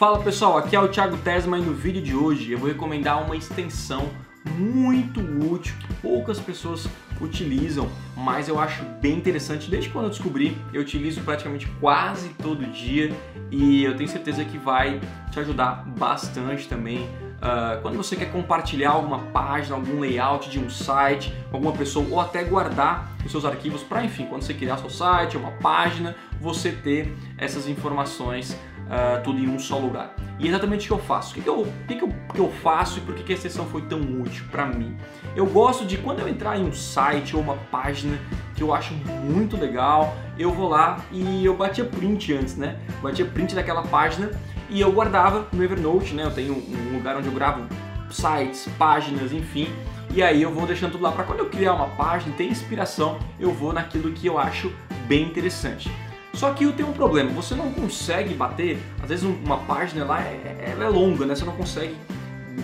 Fala pessoal, aqui é o Thiago Tesma e no vídeo de hoje eu vou recomendar uma extensão muito útil que poucas pessoas utilizam, mas eu acho bem interessante. Desde quando eu descobri, eu utilizo praticamente quase todo dia e eu tenho certeza que vai te ajudar bastante também. Uh, quando você quer compartilhar alguma página, algum layout de um site, alguma pessoa, ou até guardar os seus arquivos para, enfim, quando você criar seu site, uma página, você ter essas informações uh, tudo em um só lugar. E é exatamente o que eu faço. O que, que, eu, que, que, eu, que eu faço e por que, que a sessão foi tão útil para mim? Eu gosto de quando eu entrar em um site ou uma página que eu acho muito legal, eu vou lá e eu batia print antes, né? Batia print daquela página e eu guardava no Evernote, né? Eu tenho um lugar onde eu gravo sites, páginas, enfim. E aí eu vou deixando tudo lá para quando eu criar uma página, ter inspiração, eu vou naquilo que eu acho bem interessante. Só que tem um problema, você não consegue bater, às vezes uma página lá é, ela é longa, né? Você não consegue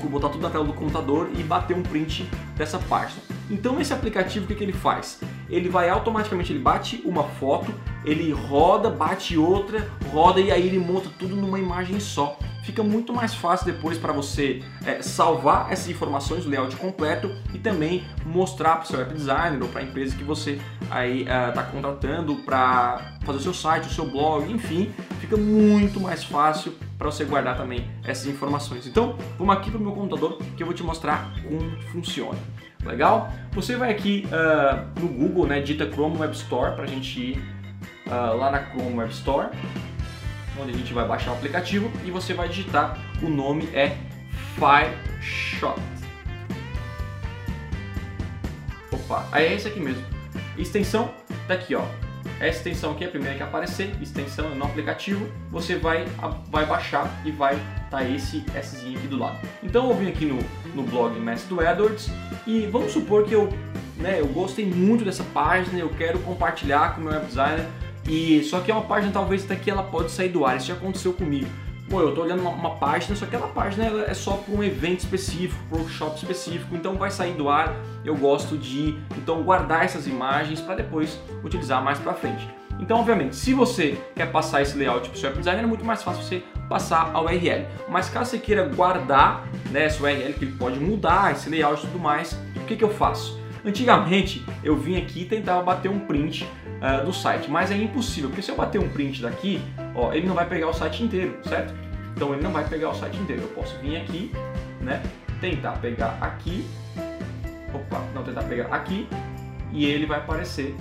botar tudo na tela do computador e bater um print dessa página. Então esse aplicativo o que, que ele faz? Ele vai automaticamente, ele bate uma foto, ele roda, bate outra, roda e aí ele monta tudo numa imagem só fica muito mais fácil depois para você é, salvar essas informações, o layout completo e também mostrar para o seu web designer ou para a empresa que você aí está uh, contratando para fazer o seu site, o seu blog, enfim, fica muito mais fácil para você guardar também essas informações. Então, vamos aqui para o meu computador que eu vou te mostrar como funciona. Legal? Você vai aqui uh, no Google, né, digita Chrome Web Store para a gente ir uh, lá na Chrome Web Store onde a gente vai baixar o aplicativo e você vai digitar o nome é Fireshot. Opa, aí é esse aqui mesmo. Extensão tá aqui, ó. Essa extensão aqui é a primeira que aparecer, extensão no aplicativo, você vai, vai baixar e vai tá esse Szinho aqui do lado. Então eu vim aqui no, no blog Mestre do Edwards e vamos supor que eu, né, eu gostei muito dessa página, eu quero compartilhar com o meu web designer e só que é uma página talvez daqui ela pode sair do ar. Isso já aconteceu comigo. Pô, eu tô olhando uma, uma página, só que aquela página é só para um evento específico, para um workshop específico, então vai sair do ar. Eu gosto de então guardar essas imagens para depois utilizar mais para frente. Então, obviamente, se você quer passar esse layout para o seu designer, é muito mais fácil você passar a URL. Mas caso você queira guardar né, essa URL, que ele pode mudar esse layout e tudo mais, o que, que eu faço? Antigamente eu vim aqui e tentava bater um print uh, do site, mas é impossível, porque se eu bater um print daqui, ó, ele não vai pegar o site inteiro, certo? Então ele não vai pegar o site inteiro. Eu posso vir aqui, né? Tentar pegar aqui, opa, não tentar pegar aqui e ele vai aparecer.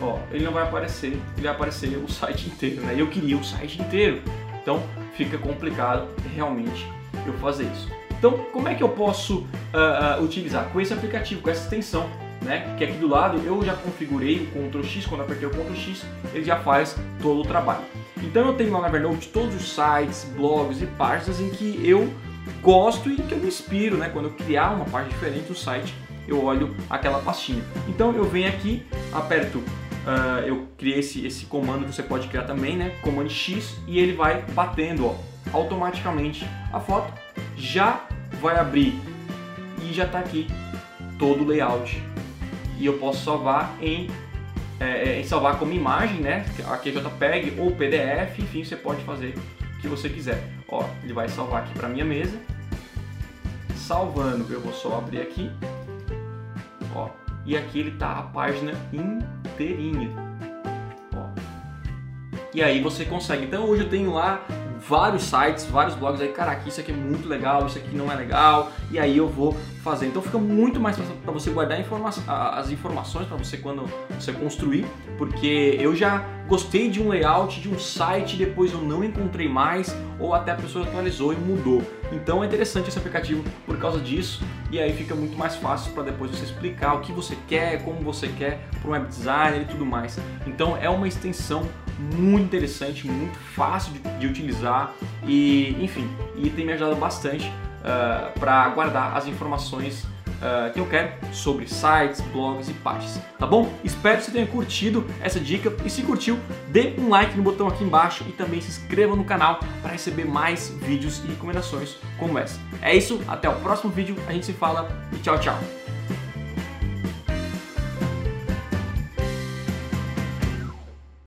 Ó, ele não vai aparecer, ele vai aparecer o site inteiro, né? Eu queria o site inteiro, então fica complicado realmente eu fazer isso. Então, como é que eu posso uh, uh, utilizar? Com esse aplicativo, com essa extensão, né? Que aqui do lado eu já configurei o Ctrl X, quando apertei o Ctrl X, ele já faz todo o trabalho. Então eu tenho lá na Evernote todos os sites, blogs e páginas em que eu gosto e que eu me inspiro, né? Quando eu criar uma página diferente do site, eu olho aquela pastinha. Então eu venho aqui, aperto, uh, eu criei esse, esse comando que você pode criar também, né? Comando X e ele vai batendo, ó, automaticamente a foto já vai abrir e já está aqui todo o layout. E eu posso salvar em, é, é, em salvar como imagem, né? Aqui é JPEG ou PDF, enfim, você pode fazer o que você quiser. Ó, ele vai salvar aqui para minha mesa. Salvando, eu vou só abrir aqui. Ó, e aqui ele tá a página inteirinha. Ó. E aí você consegue. Então hoje eu tenho lá vários sites, vários blogs aí, cara, aqui isso aqui é muito legal, isso aqui não é legal, e aí eu vou fazer. Então fica muito mais fácil para você guardar informa as informações para você quando você construir, porque eu já gostei de um layout de um site, depois eu não encontrei mais, ou até a pessoa atualizou e mudou. Então é interessante esse aplicativo por causa disso, e aí fica muito mais fácil para depois você explicar o que você quer, como você quer para um web designer e tudo mais. Então é uma extensão muito interessante, muito fácil de, de utilizar e, enfim, e tem me ajudado bastante uh, ah, para guardar as informações uh, que eu quero sobre sites, blogs e páginas, tá bom? Espero que você tenha curtido essa dica e se curtiu, dê um like no botão aqui embaixo e também se inscreva no canal para receber mais vídeos e recomendações como essa. É isso, até o próximo vídeo, a gente se fala e tchau, tchau!